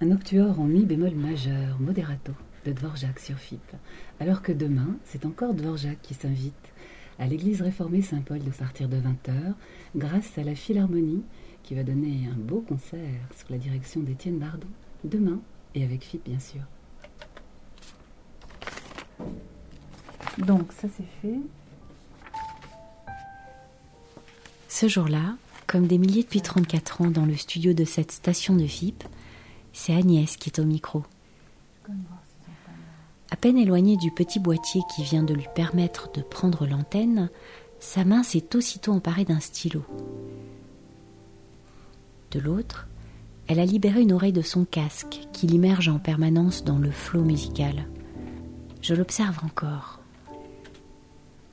Un noctuor en mi bémol majeur, moderato, de Dvorak sur FIP. Alors que demain, c'est encore Dvorak qui s'invite à l'église réformée Saint-Paul de partir de 20h, grâce à la Philharmonie qui va donner un beau concert sous la direction d'Étienne Bardon, demain, et avec FIP bien sûr. Donc ça c'est fait. Ce jour-là, comme des milliers depuis 34 ans dans le studio de cette station de FIP, c'est Agnès qui est au micro. À peine éloignée du petit boîtier qui vient de lui permettre de prendre l'antenne, sa main s'est aussitôt emparée d'un stylo. De l'autre, elle a libéré une oreille de son casque qui l'immerge en permanence dans le flot musical. Je l'observe encore,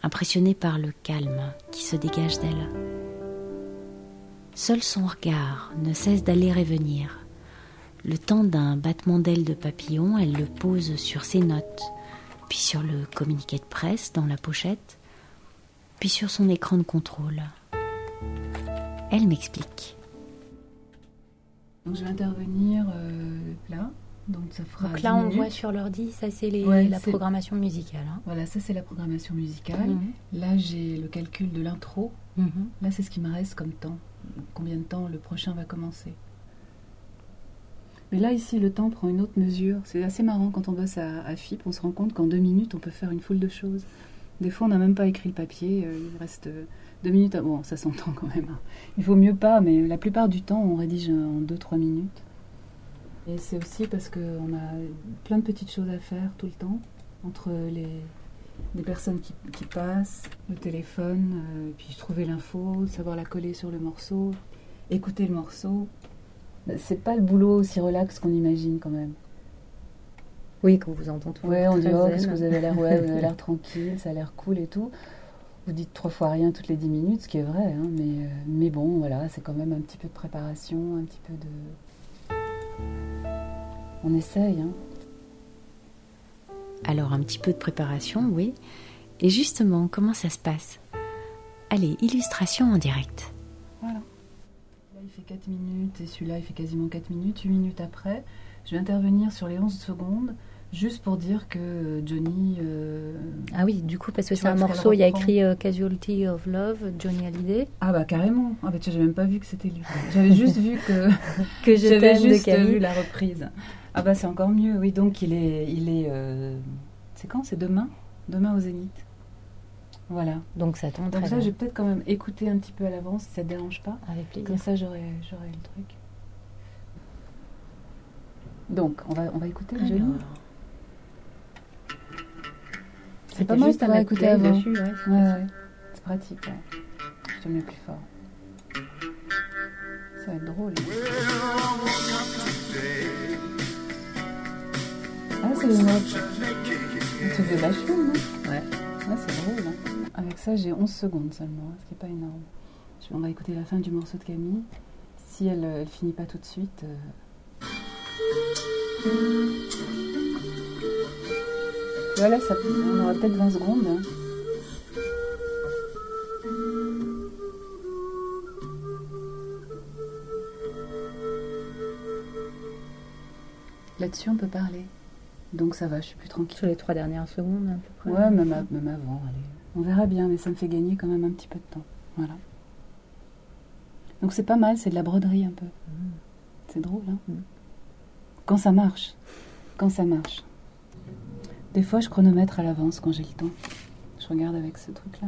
impressionné par le calme qui se dégage d'elle. Seul son regard ne cesse d'aller et venir. Le temps d'un battement d'aile de papillon, elle le pose sur ses notes, puis sur le communiqué de presse dans la pochette, puis sur son écran de contrôle. Elle m'explique. Donc je vais intervenir euh, là. Donc ça fera. Donc là, on voit sur l'ordi, ça c'est la programmation musicale. Hein. Voilà, ça c'est la programmation musicale. Mhm. Là, j'ai le calcul de l'intro. Mhm. Là, c'est ce qui me reste comme temps. Combien de temps le prochain va commencer. Mais là, ici, le temps prend une autre mesure. C'est assez marrant quand on bosse à, FIP, on se rend compte qu'en deux minutes, on peut faire une foule de choses. Des fois, on n'a même pas écrit le papier, euh, il reste euh, deux minutes. Bon, ça s'entend quand même. Hein. Il vaut mieux pas, mais la plupart du temps, on rédige en deux, trois minutes. Et c'est aussi parce qu'on a plein de petites choses à faire tout le temps, entre les, personnes qui, passent, le téléphone, euh, puis trouver l'info, savoir la coller sur le morceau, écouter le morceau c'est pas le boulot aussi relax qu'on imagine quand même. Oui, quand vous entendez tout. Ouais, on dit oh, parce que vous avez l'air ouais, l'air tranquille, ça a l'air cool et tout. Vous dites trois fois rien toutes les dix minutes, ce qui est vrai, hein, mais, euh, mais bon, voilà, c'est quand même un petit peu de préparation, un petit peu de. On essaye. Hein. Alors, un petit peu de préparation, oui. Et justement, comment ça se passe? Allez, illustration en direct. Fait 4 minutes et celui-là il fait quasiment 4 minutes. 8 minutes après, je vais intervenir sur les 11 secondes juste pour dire que Johnny. Euh, ah oui, du coup, parce que c'est un morceau, il y a écrit euh, Casualty of Love, Johnny Hallyday. Ah bah carrément. Ah bah tu même pas vu que c'était lui. J'avais juste vu que. que j'avais juste vu la reprise. Ah bah c'est encore mieux, oui. Donc il est. Il est euh, C'est quand? C'est demain? Demain au Zénith. Voilà. Donc ça tombe Donc ça, je vais peut-être quand même écouter un petit peu à l'avance si ça ne dérange pas. Avec plaisir. Comme ça, j'aurai le truc. Donc, on va, on va écouter le jeu. C'est pas mal, juste à écouter avant. Dessus, ouais, ouais, C'est pratique, ouais. Je te mets plus fort. Ça va être drôle. Ah, c'est les notes. Tu fais vachement, non Ouais. Ouais, c'est drôle. Hein. Avec ça, j'ai 11 secondes seulement, ce qui n'est pas énorme. On va écouter la fin du morceau de Camille. Si elle ne finit pas tout de suite. Euh. Voilà, ça, on aura peut-être 20 secondes. Hein. Là-dessus, on peut parler. Donc ça va, je suis plus tranquille. Sur les trois dernières secondes, à peu près. Ouais, même, même avant, allez. On verra bien, mais ça me fait gagner quand même un petit peu de temps. Voilà. Donc c'est pas mal, c'est de la broderie un peu. Mm. C'est drôle, hein mm. Quand ça marche. Quand ça marche. Des fois, je chronomètre à l'avance quand j'ai le temps. Je regarde avec ce truc-là.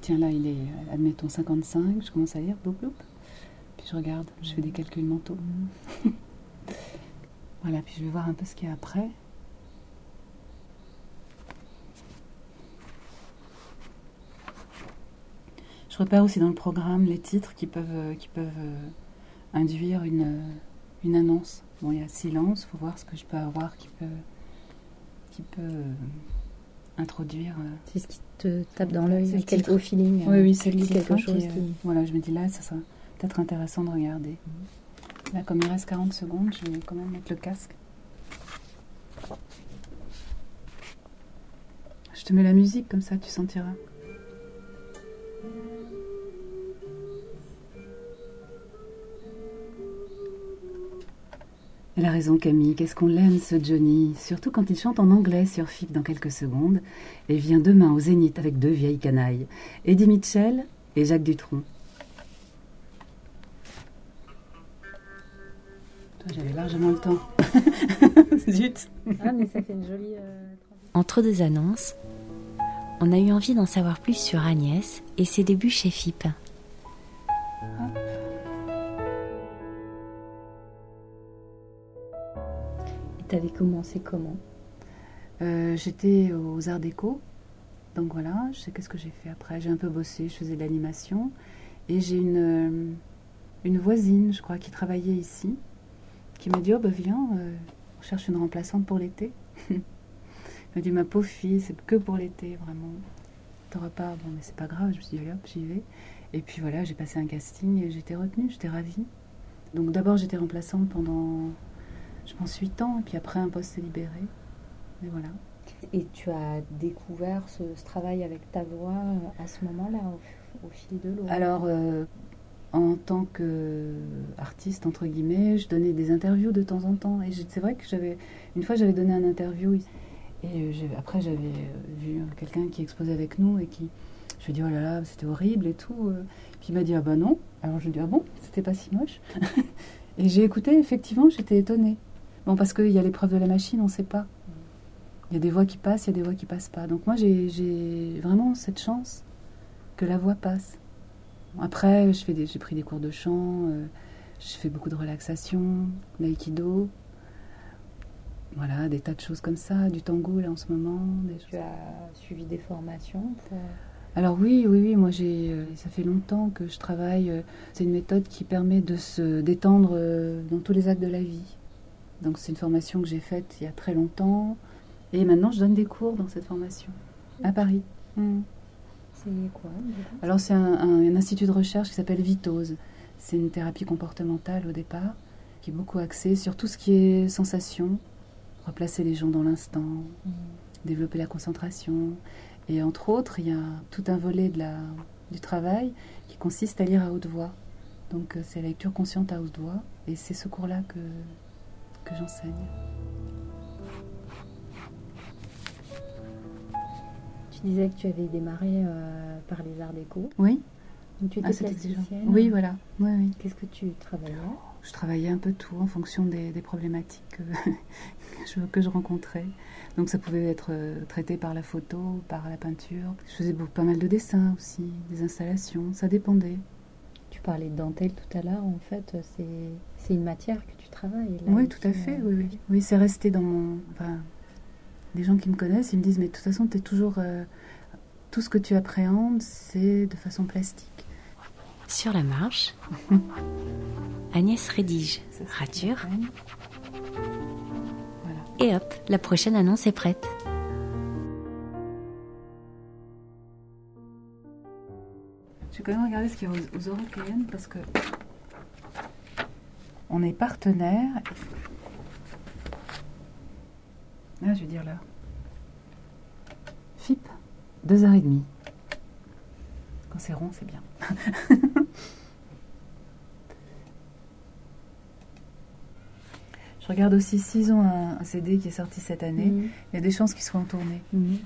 Tiens, là, il est, admettons, 55. Je commence à lire, bloup, bloup. Puis je regarde, je fais des calculs mentaux. Mm. voilà, puis je vais voir un peu ce qu'il y a après. Je repère aussi dans le programme les titres qui peuvent, euh, qui peuvent euh, induire une, euh, une annonce. Bon, il y a silence, il faut voir ce que je peux avoir qui peut, qui peut introduire. C'est ce qui te tape dans l'œil, quelque au feeling. Oui, oui, c'est quelque chose. Qui, Voilà, je me dis là, ça sera peut-être intéressant de regarder. Là, comme il reste 40 secondes, je vais quand même mettre le casque. Je te mets la musique, comme ça tu sentiras. Elle a raison Camille, qu'est-ce qu'on l'aime ce Johnny, surtout quand il chante en anglais sur FIP dans quelques secondes et vient demain au Zénith avec deux vieilles canailles, Eddie Mitchell et Jacques Dutronc. J'avais largement le temps. Zut. Ah mais ça fait une jolie... Euh, Entre deux annonces, on a eu envie d'en savoir plus sur Agnès et ses débuts chez FIP. Tu avais commencé comment? Euh, J'étais aux Arts Déco. Donc voilà, je sais qu'est-ce que j'ai fait après. J'ai un peu bossé, je faisais de l'animation. Et j'ai une, euh, une voisine, je crois, qui travaillait ici, qui m'a dit Oh, bah viens, euh, on cherche une remplaçante pour l'été. Elle m'a dit Ma pauvre fille, c'est que pour l'été, vraiment. T'auras pas. Bon, mais c'est pas grave. Je me suis dit hop, j'y vais. Et puis voilà, j'ai passé un casting et j'étais retenue, j'étais ravie. Donc d'abord, j'étais remplaçante pendant je pense, 8 ans, et puis après un poste libéré. Et voilà. Et tu as découvert ce, travail avec ta voix euh, à ce moment-là, au, fil de l'eau? Alors, euh, en tant qu'artiste, entre guillemets, je donnais des interviews de temps en temps. Et c'est vrai que j'avais, une fois, j'avais donné un interview. Et euh, après, j'avais vu quelqu'un qui exposait avec nous et qui. Je lui ai dit, oh là là, c'était horrible et tout. Puis il m'a dit, ah bah non. Alors je lui ai dit, ah bon, c'était pas si moche. et j'ai écouté, effectivement, j'étais étonnée. Bon, parce qu'il y a l'épreuve de la machine, on ne sait pas. Il y a des voix qui passent, il y a des voix qui passent pas. Donc moi, j'ai vraiment cette chance que la voix passe. Après, j'ai pris des cours de chant, euh, je fais beaucoup de relaxation, l'aïkido, voilà, des tas de choses comme ça, du tango là en ce moment. tu as suivi des formations Alors oui, oui, oui, moi j'ai, euh, ça fait longtemps que je travaille. Euh, c'est une méthode qui permet de se détendre dans tous les actes de la vie. Donc c'est une formation que j'ai faite il y a très longtemps. Et maintenant, je donne des cours dans cette formation, à Paris. Hmm. C'est quoi Alors c'est un, institut de recherche qui s'appelle Vitose. C'est une thérapie comportementale au départ, qui est beaucoup axée sur tout ce qui est sensation, replacer les gens dans l'instant, hmm. développer la concentration. Et entre autres, il y a tout un volet de la, du travail qui consiste à lire à haute voix. Donc euh, c'est la lecture consciente à haute voix. Et c'est ce cours-là que, que j'enseigne. Tu disais que tu avais démarré euh, par les arts déco. Oui. Donc tu étais ah, plasticienne. Oui, voilà. Oui, oui. Qu'est-ce que tu travaillais? Je travaillais un peu tout en fonction des, problématiques que je, que je rencontrais. Donc ça pouvait être euh, traité par la photo, par la peinture. Je faisais beaucoup, pas mal de dessins aussi, des installations, ça dépendait. Tu parlais de dentelle tout à l'heure, en fait, c'est une matière que oui, tout à fait. Oui, oui. oui c'est resté dans mon. Enfin, les gens qui me connaissent, ils me disent Mais de toute façon, tu es toujours. Euh, tout ce que tu appréhendes, c'est de façon plastique. Sur la marche, Agnès rédige, rature. Voilà. Et hop, la prochaine annonce est prête. Je vais quand même regarder ce qu'il y a aux, aux parce que on est partenaire. Ah, je vais dire là. FIP, deux heures et demie. Quand c'est rond, c'est bien. Je regarde aussi s'ils ont un, CD qui est sorti cette année. Mhm. Il y a des chances qu'ils soient en tournée. Mhm.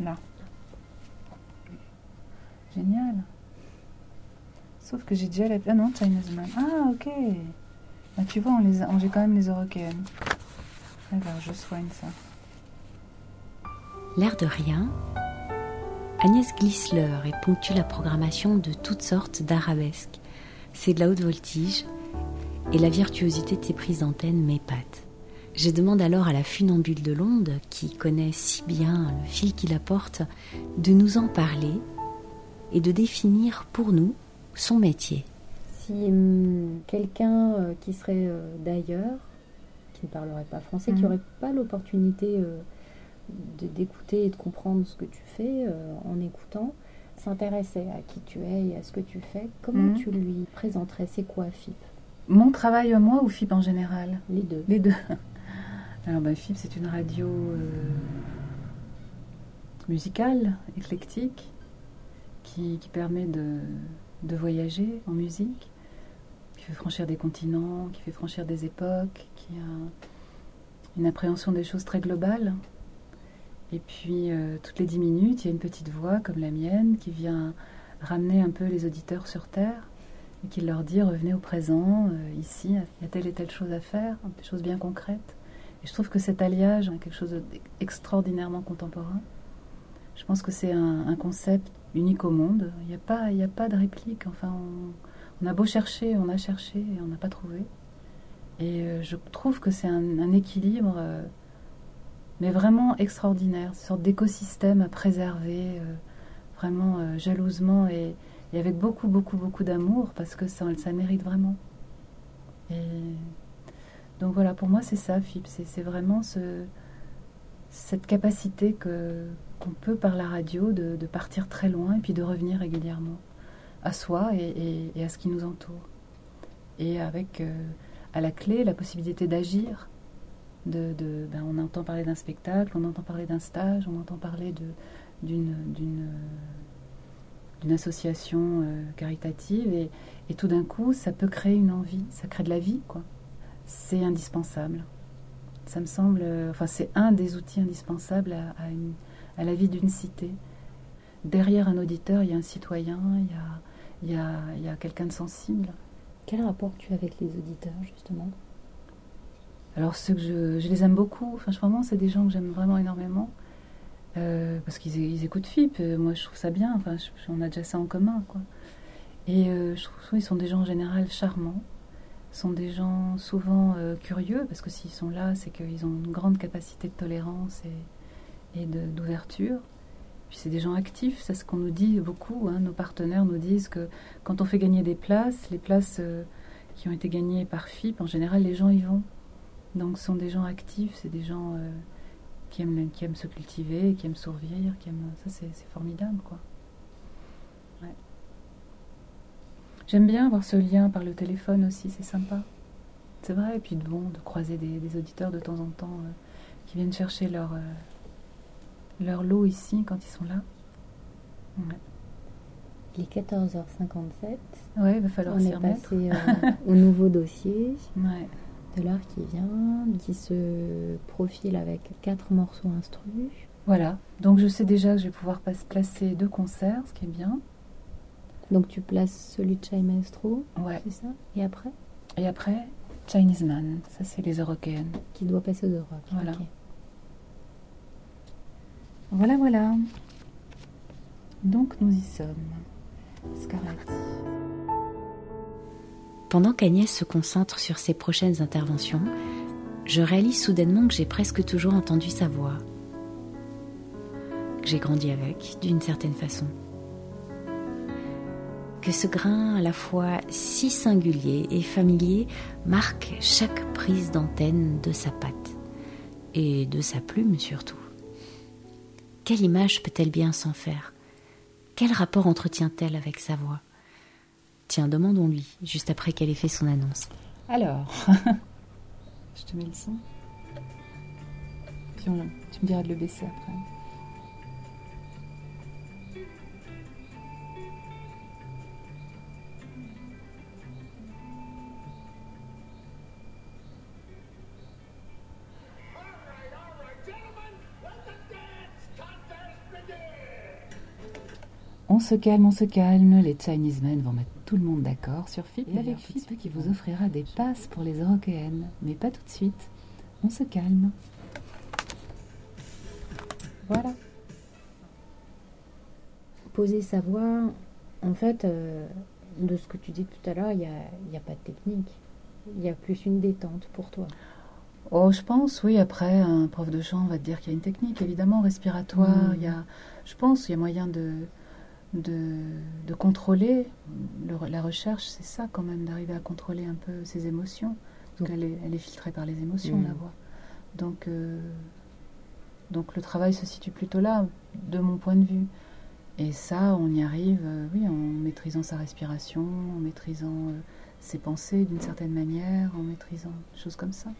Là. Génial. Sauf que j'ai déjà la. Ah non, China's Man. Ah, ok. Ah, tu vois, on, j'ai quand même les européennes. Alors, je soigne ça. L'air de rien, Agnès Glissler et ponctue la programmation de toutes sortes d'arabesques. C'est de la haute voltige et la virtuosité de ses prises d'antenne m'épate. Je demande alors à la funambule de l'onde, qui connaît si bien le fil qu'il apporte, de nous en parler et de définir pour nous son métier si hum, quelqu'un euh, qui serait euh, d'ailleurs, qui ne parlerait pas français, qui n'aurait mhm. pas l'opportunité euh, d'écouter et de comprendre ce que tu fais en écoutant, s'intéressait à qui tu es et à ce que tu fais, comment mhm. tu lui présenterais? C'est quoi FIP Mon travail, moi, ou FIP en général? Les deux. Les deux. Alors, bah, FIP, c'est une radio musicale, éclectique, qui, qui permet de, de voyager en musique qui fait franchir des continents, qui fait franchir des époques, qui a une appréhension des choses très globales. Et puis, euh, toutes les dix minutes, il y a une petite voix comme la mienne qui vient ramener un peu les auditeurs sur Terre et qui leur dit revenez au présent, euh, ici, il y a telle et telle chose à faire, des choses bien concrètes. Et je trouve que cet alliage est quelque chose d'extraordinairement contemporain. Je pense que c'est un, concept unique au monde. Il n'y a, pas, a pas de réplique. Enfin, a beau chercher, on a cherché et on n'a pas trouvé. Et euh, je trouve que c'est un, équilibre, euh, mais vraiment extraordinaire, une sorte d'écosystème à préserver, vraiment jalousement et, avec beaucoup, beaucoup, beaucoup d'amour parce que ça, ça mérite vraiment. Et donc voilà, pour moi, c'est ça, FIP. C'est vraiment ce, cette capacité qu'on peut par la radio de, partir très loin et puis de revenir régulièrement à soi et, à ce qui nous entoure. Et avec euh, à la clé la possibilité d'agir. Ben, on entend parler d'un spectacle, on entend parler d'un stage, on entend parler d'une d'une association euh, caritative et, tout d'un coup ça peut créer une envie, ça crée de la vie quoi. C'est indispensable. Ça me semble, euh, enfin c'est un des outils indispensables à la vie d'une cité. Derrière un auditeur, il y a un citoyen, il y a, il y a, il y a quelqu'un de sensible. Quel rapport tu as avec les auditeurs justement? Alors ceux que je, je les aime beaucoup, enfin vraiment c'est des gens que j'aime vraiment énormément. Euh, parce qu'ils écoutent FIP. Euh, moi, je trouve ça bien. Enfin, on a déjà ça en commun, quoi. Et euh, je trouve qu'ils sont des gens en général charmants. sont des gens souvent curieux, parce que s'ils sont là, c'est qu'ils ont une grande capacité de tolérance et, et d'ouverture. Puis c'est des gens actifs, c'est ce qu'on nous dit beaucoup. Hein. Nos partenaires nous disent que quand on fait gagner des places, les places qui ont été gagnées par FIP, en général, les gens y vont. Donc ce sont des gens actifs, c'est des gens qui aiment, qui aiment se cultiver, qui aiment survivre, qui aiment... ça c'est formidable quoi. J'aime bien avoir ce lien par le téléphone aussi, c'est sympa. C'est vrai, et puis de bon, de croiser des, auditeurs de temps en temps euh, qui viennent chercher leur, euh, leur lot ici quand ils sont là. Ouais. Il est 14h57. Ouais, il va falloir s'y remettre. Passé, euh, au nouveau dossier. Ouais de l'art qui vient, qui se profile avec quatre morceaux instrus. Voilà, donc je sais déjà que je vais pouvoir placer deux concerts, ce qui est bien. Donc tu places celui de Chai Maestro, ouais. c'est ça? Et après? Et après, Chinese Man, ça c'est les Européennes. Qui doit passer aux. Voilà. Voilà, voilà. Donc nous y sommes. Scarlett. Pendant qu'Agnès se concentre sur ses prochaines interventions, je réalise soudainement que j'ai presque toujours entendu sa voix, que j'ai grandi avec d'une certaine façon, que ce grain à la fois si singulier et familier marque chaque prise d'antenne de sa patte et de sa plume surtout. Quelle image peut-elle bien s'en faire? Quel rapport entretient-elle avec sa voix? Tiens, demandons-lui, juste après qu'elle ait fait son annonce. Alors, je te mets le son. Puis tu me diras de le baisser après. On se calme, on se calme, les Chinese men vont mettre tout le monde d'accord sur FIP et avec FIP qui vous offrira des passes pour les Européennes. Mais pas tout de suite. On se calme. Voilà. Poser sa voix, en fait, euh, de ce que tu dis tout à l'heure, il n'y a, a, pas de technique. Il y a plus une détente pour toi. Oh, je pense, oui. Après, un prof de chant va te dire qu'il y a une technique, évidemment, respiratoire. Mmh. Il y a, je pense, il y a moyen de, de, de contrôler. Le, la recherche, c'est ça quand même, d'arriver à contrôler un peu ses émotions. Donc elle est, elle est filtrée par les émotions, mmh. la voix. Donc, euh, donc le travail se situe plutôt là, de mon point de vue. Et ça, on y arrive, euh, oui, en maîtrisant sa respiration, en maîtrisant euh, ses pensées d'une certaine manière, en maîtrisant des choses comme ça.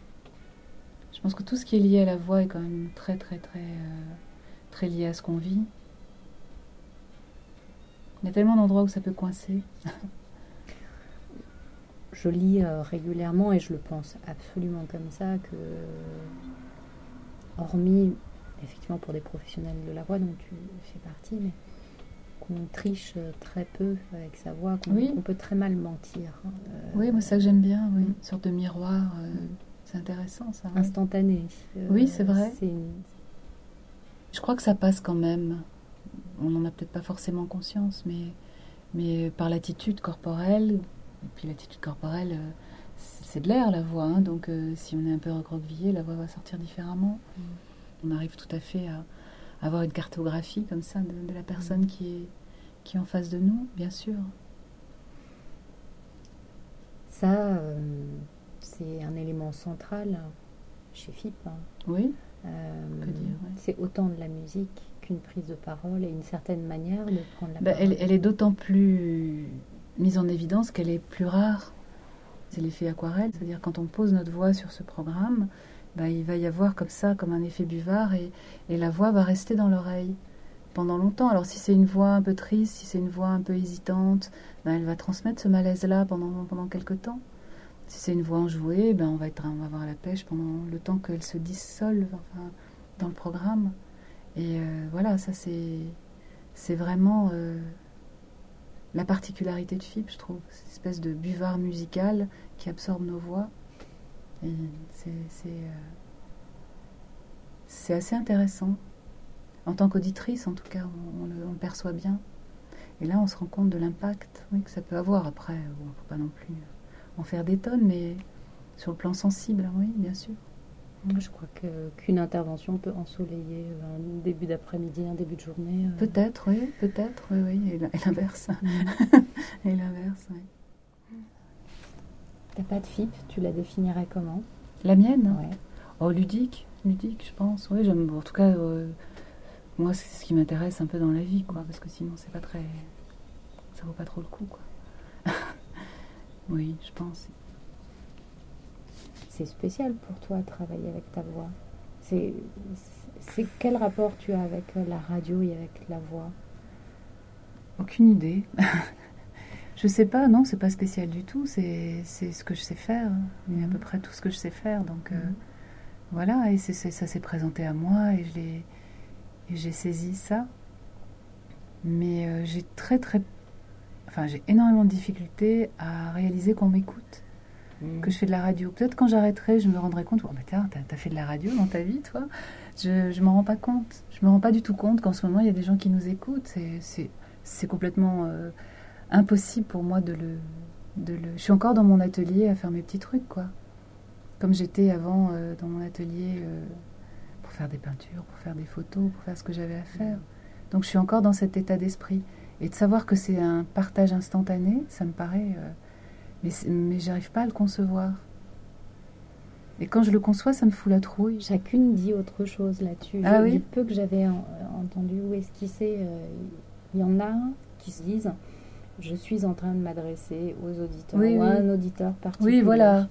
Je pense que tout ce qui est lié à la voix est quand même très, très, très, très lié à ce qu'on vit. Il y a tellement d'endroits où ça peut coincer. je lis euh, régulièrement et je le pense absolument comme ça que, hormis effectivement pour des professionnels de la voix dont tu fais partie, mais qu'on triche très peu avec sa voix, qu'on peut très mal mentir. Hein. oui, moi ça que j'aime bien, oui. une sorte de miroir, c'est intéressant ça. Instantané. oui, c'est vrai. Je crois que ça passe quand même. On n'en a peut-être pas forcément conscience, mais, mais par l'attitude corporelle, et puis l'attitude corporelle, euh, c'est de l'air la voix, hein, donc euh, si on est un peu recroquevillé, la voix va sortir différemment. Mm. On arrive tout à fait à, avoir une cartographie comme ça de, la personne mm. qui, est, qui est en face de nous, bien sûr. Ça, euh, c'est un élément central chez FIP. Hein. Oui. C'est autant de la musique qu'une prise de parole et une certaine manière de prendre la bah, parole. Elle, elle est d'autant plus mise en évidence qu'elle est plus rare. C'est l'effet aquarelle, c'est-à-dire quand on pose notre voix sur ce programme, bah, il va y avoir comme ça, comme un effet buvard, et, la voix va rester dans l'oreille pendant longtemps. Alors si c'est une voix un peu triste, si c'est une voix un peu hésitante, bah, elle va transmettre ce malaise-là pendant, pendant quelques temps. Si c'est une voix enjouée, ben on, va être, on va avoir la pêche pendant le temps qu'elle se dissolve dans le programme. Et euh, voilà, ça c'est, vraiment... Euh, la particularité de FIP, je trouve. Cette espèce de buvard musical qui absorbe nos voix. c'est, euh, assez intéressant. En tant qu'auditrice, en tout cas, on, le, perçoit bien. Et là, on se rend compte de l'impact que ça peut avoir. Après, il ne faut pas non plus en faire des tonnes, mais sur le plan sensible, oui, bien sûr. Je crois qu'une intervention peut ensoleiller un début d'après-midi, un début de journée. Euh. Peut-être, oui, peut-être, oui, oui, et l'inverse. Mm. et l'inverse, oui. T'as pas de FIP, tu la définirais comment? La mienne? Ouais. Oh, ludique, ludique, je pense. Oui, j'aime, en tout cas, euh, moi, c'est ce qui m'intéresse un peu dans la vie, quoi, parce que sinon, c'est pas très. Ça vaut pas trop le coup, quoi. oui, je pense c'est spécial pour toi de travailler avec ta voix. C'est, quel rapport tu as avec la radio et avec la voix? Aucune idée. je sais pas, non, c'est pas spécial du tout. C'est, ce que je sais faire. C'est à peu mhm. près tout ce que je sais faire. Donc euh, mhm. voilà, et c'est, ça s'est présenté à moi et, je l'ai, j'ai saisi ça. Mais euh, j'ai très très. Enfin, j'ai énormément de difficultés à réaliser qu'on m'écoute que je fais de la radio. Peut-être quand j'arrêterai, je me rendrai compte, oh, bah, t'as as fait de la radio dans ta vie, toi? Je ne m'en rends pas compte. Je me rends pas du tout compte qu'en ce moment, il y a des gens qui nous écoutent. C'est complètement euh, impossible pour moi de le, de le... Je suis encore dans mon atelier à faire mes petits trucs, quoi. Comme j'étais avant euh, dans mon atelier euh, pour faire des peintures, pour faire des photos, pour faire ce que j'avais à faire. Donc je suis encore dans cet état d'esprit. Et de savoir que c'est un partage instantané, ça me paraît mais, mais j'arrive pas à le concevoir. Et quand je le conçois, ça me fout la trouille. Chacune dit autre chose là-dessus. Ah oui. Du peu que j'avais entendu ou esquissé, euh, il y en a qui se disent Je suis en train de m'adresser aux auditeurs ou à un auditeur particulier. Oui, voilà.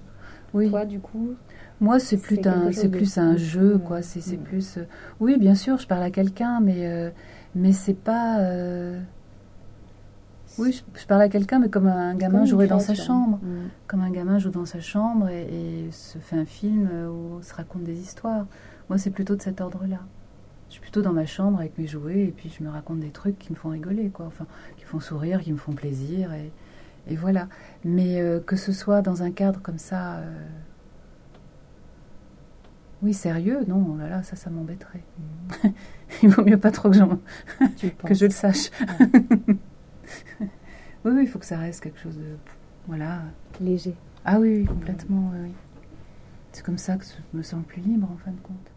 Oui. Toi, du coup Moi, c'est plus, un, c'est plus un jeu, quoi. C'est, mm. plus. Euh, oui, bien sûr, je parle à quelqu'un, mais, euh, mais c'est pas. Oui, je, parle à quelqu'un, mais comme un gamin jouerait dans sa chambre. Mm. Comme un gamin joue dans sa chambre et, se fait un film où se raconte des histoires. Moi, c'est plutôt de cet ordre-là. Je suis plutôt dans ma chambre avec mes jouets et puis je me raconte des trucs qui me font rigoler, quoi. Enfin, qui font sourire, qui me font plaisir et, et voilà. Mais euh, que ce soit dans un cadre comme ça. Euh, oui, sérieux, non, oh là, là, ça, ça m'embêterait. Mm. Il vaut mieux pas trop que, que je le sache. oui, oui, il faut que ça reste quelque chose de. Voilà. Léger. Ah oui, complètement, oui. C'est comme ça que je me sens plus libre, en fin de compte.